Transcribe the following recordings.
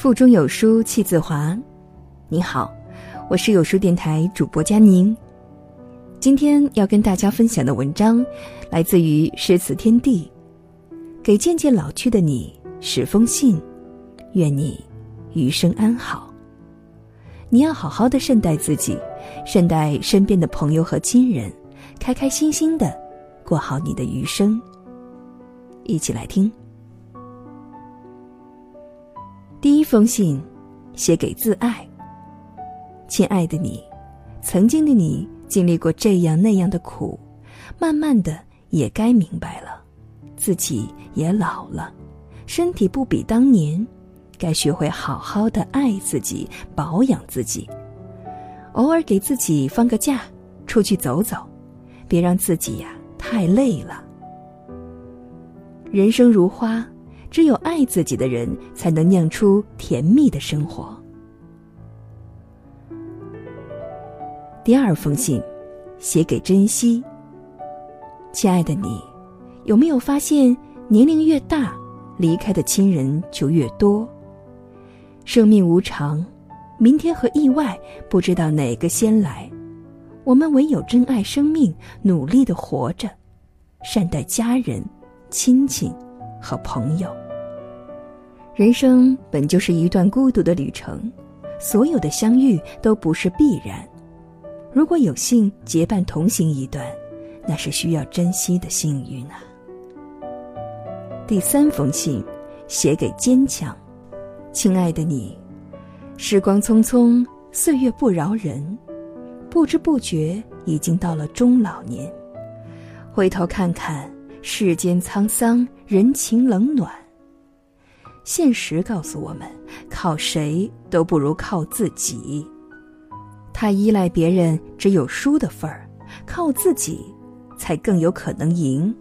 腹中有书气自华。你好，我是有书电台主播佳宁。今天要跟大家分享的文章，来自于诗词天地，给渐渐老去的你十封信，愿你余生安好。你要好好的善待自己，善待身边的朋友和亲人，开开心心的过好你的余生。一起来听。封信，写给自爱。亲爱的你，曾经的你经历过这样那样的苦，慢慢的也该明白了，自己也老了，身体不比当年，该学会好好的爱自己，保养自己，偶尔给自己放个假，出去走走，别让自己呀太累了。人生如花。只有爱自己的人，才能酿出甜蜜的生活。第二封信，写给珍惜。亲爱的你，有没有发现，年龄越大，离开的亲人就越多？生命无常，明天和意外不知道哪个先来，我们唯有珍爱生命，努力的活着，善待家人、亲戚。和朋友。人生本就是一段孤独的旅程，所有的相遇都不是必然。如果有幸结伴同行一段，那是需要珍惜的幸运啊。第三封信，写给坚强，亲爱的你，时光匆匆，岁月不饶人，不知不觉已经到了中老年，回头看看。世间沧桑，人情冷暖。现实告诉我们，靠谁都不如靠自己。太依赖别人，只有输的份儿；靠自己，才更有可能赢。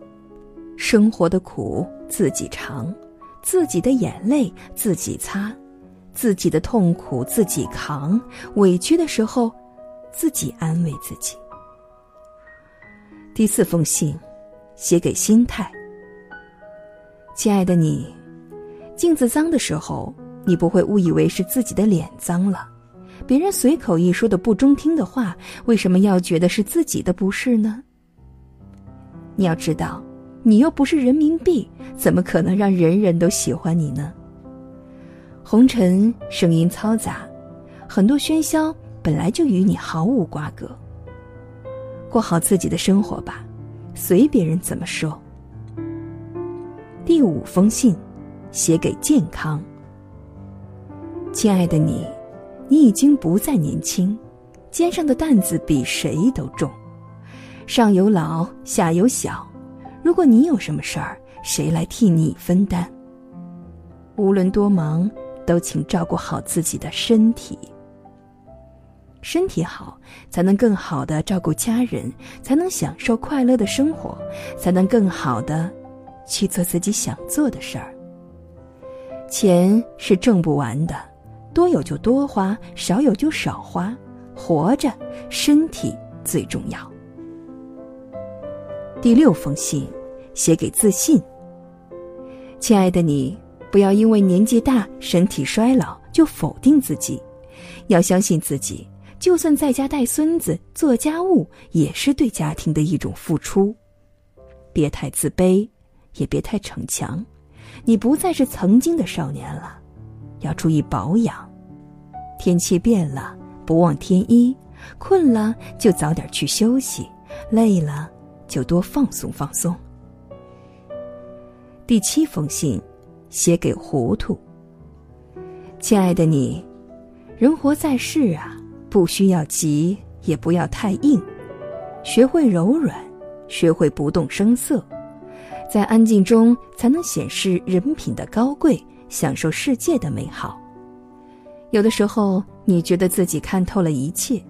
生活的苦自己尝，自己的眼泪自己擦，自己的痛苦自己扛。委屈的时候，自己安慰自己。第四封信。写给心态，亲爱的你，镜子脏的时候，你不会误以为是自己的脸脏了。别人随口一说的不中听的话，为什么要觉得是自己的不是呢？你要知道，你又不是人民币，怎么可能让人人都喜欢你呢？红尘声音嘈杂，很多喧嚣本来就与你毫无瓜葛。过好自己的生活吧。随别人怎么说。第五封信，写给健康。亲爱的你，你已经不再年轻，肩上的担子比谁都重，上有老下有小，如果你有什么事儿，谁来替你分担？无论多忙，都请照顾好自己的身体。身体好，才能更好的照顾家人，才能享受快乐的生活，才能更好的去做自己想做的事儿。钱是挣不完的，多有就多花，少有就少花。活着，身体最重要。第六封信，写给自信。亲爱的你，不要因为年纪大、身体衰老就否定自己，要相信自己。就算在家带孙子、做家务，也是对家庭的一种付出。别太自卑，也别太逞强。你不再是曾经的少年了，要注意保养。天气变了，不忘添衣。困了就早点去休息，累了就多放松放松。第七封信，写给糊涂。亲爱的你，人活在世啊。不需要急，也不要太硬，学会柔软，学会不动声色，在安静中才能显示人品的高贵，享受世界的美好。有的时候，你觉得自己看透了一切，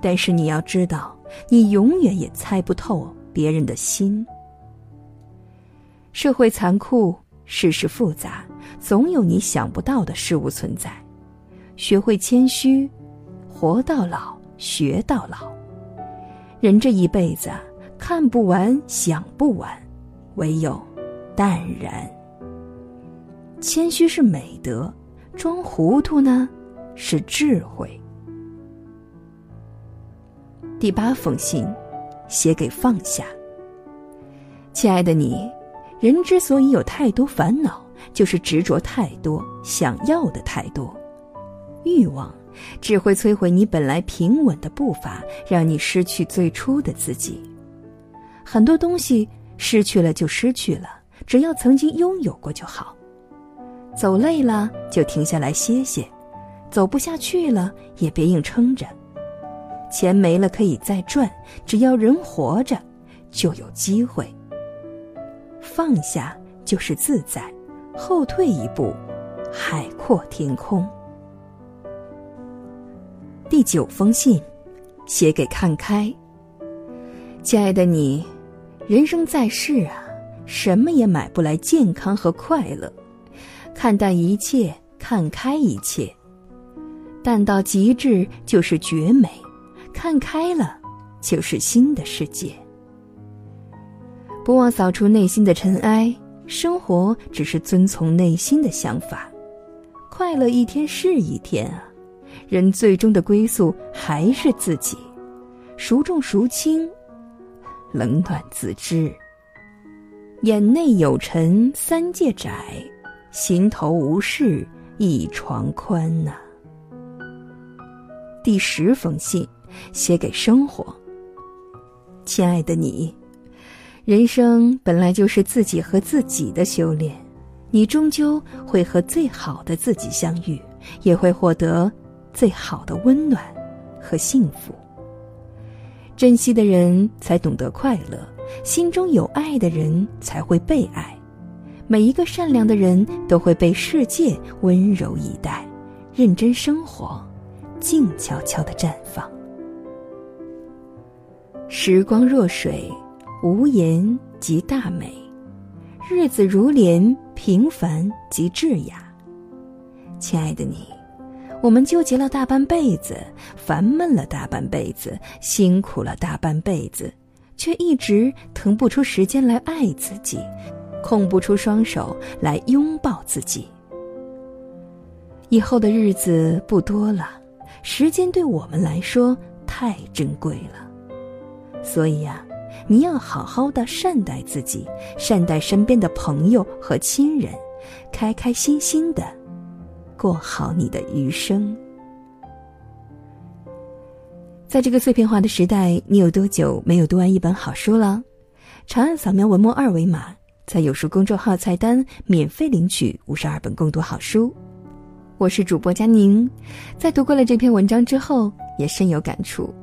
但是你要知道，你永远也猜不透别人的心。社会残酷，世事复杂，总有你想不到的事物存在。学会谦虚。活到老，学到老。人这一辈子，看不完，想不完，唯有淡然。谦虚是美德，装糊涂呢，是智慧。第八封信，写给放下。亲爱的你，人之所以有太多烦恼，就是执着太多，想要的太多，欲望只会摧毁你本来平稳的步伐，让你失去最初的自己。很多东西失去了就失去了，只要曾经拥有过就好。走累了就停下来歇歇，走不下去了也别硬撑着。钱没了可以再赚，只要人活着，就有机会。放下就是自在，后退一步，海阔天空。第九封信，写给看开。亲爱的你，人生在世啊，什么也买不来健康和快乐。看淡一切，看开一切，淡到极致就是绝美，看开了就是新的世界。不忘扫除内心的尘埃，生活只是遵从内心的想法，快乐一天是一天啊。人最终的归宿还是自己，孰重孰轻，冷暖自知。眼内有尘三界窄。心头无事一床宽呐。第十封信，写给生活。亲爱的你，人生本来就是自己和自己的修炼，你终究会和最好的自己相遇，也会获得最好的温暖和幸福。珍惜的人才懂得快乐，心中有爱的人才会被爱。每一个善良的人都会被世界温柔以待，认真生活，静悄悄的绽放。时光若水，无言即大美；日子如莲，平凡即致雅。亲爱的你，我们纠结了大半辈子，烦闷了大半辈子，辛苦了大半辈子，却一直腾不出时间来爱自己。空不出双手来拥抱自己。以后的日子不多了，时间对我们来说太珍贵了，所以呀，你要好好的善待自己，善待身边的朋友和亲人，开开心心的过好你的余生。在这个碎片化的时代，你有多久没有读完一本好书了？长按扫描文末二维码。在有书公众号菜单免费领取五十二本共读好书，我是主播佳宁。在读过了这篇文章之后，也深有感触，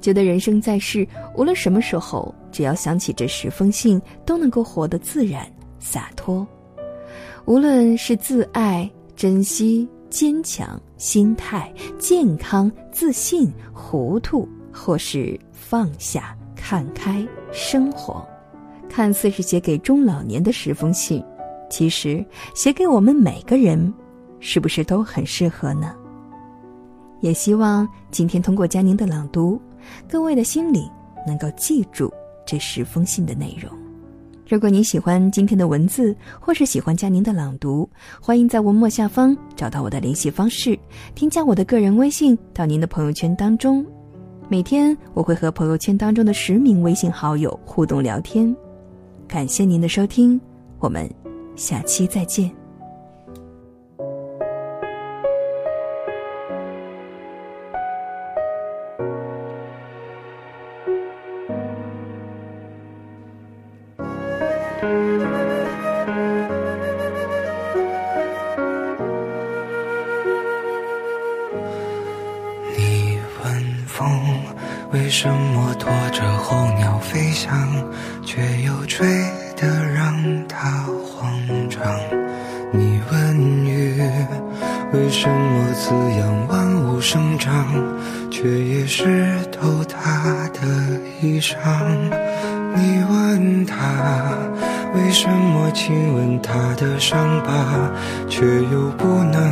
觉得人生在世，无论什么时候，只要想起这十封信，都能够活得自然洒脱。无论是自爱、珍惜、坚强、心态、健康、自信、糊涂，或是放下、看开、生活。看似是写给中老年的十封信，其实写给我们每个人，是不是都很适合呢？也希望今天通过佳宁的朗读，各位的心里能够记住这十封信的内容。如果您喜欢今天的文字，或是喜欢佳宁的朗读，欢迎在文末下方找到我的联系方式，添加我的个人微信到您的朋友圈当中。每天我会和朋友圈当中的十名微信好友互动聊天。感谢您的收听，我们下期再见。么拖着候鸟飞翔？却又吹得让它慌张。你问雨为什么滋养万物生长，却也湿透它的衣裳。你问他为什么亲吻他的伤疤，却又不能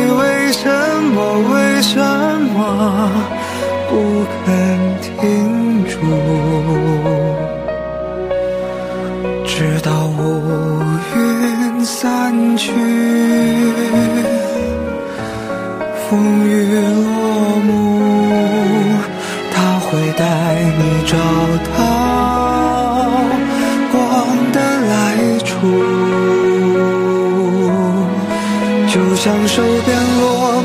为什么为什么不肯停住？直到乌云散去，风雨落幕。他会带你找到光的来处，就像手边落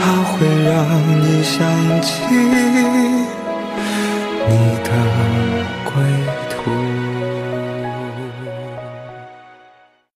它会让你想起。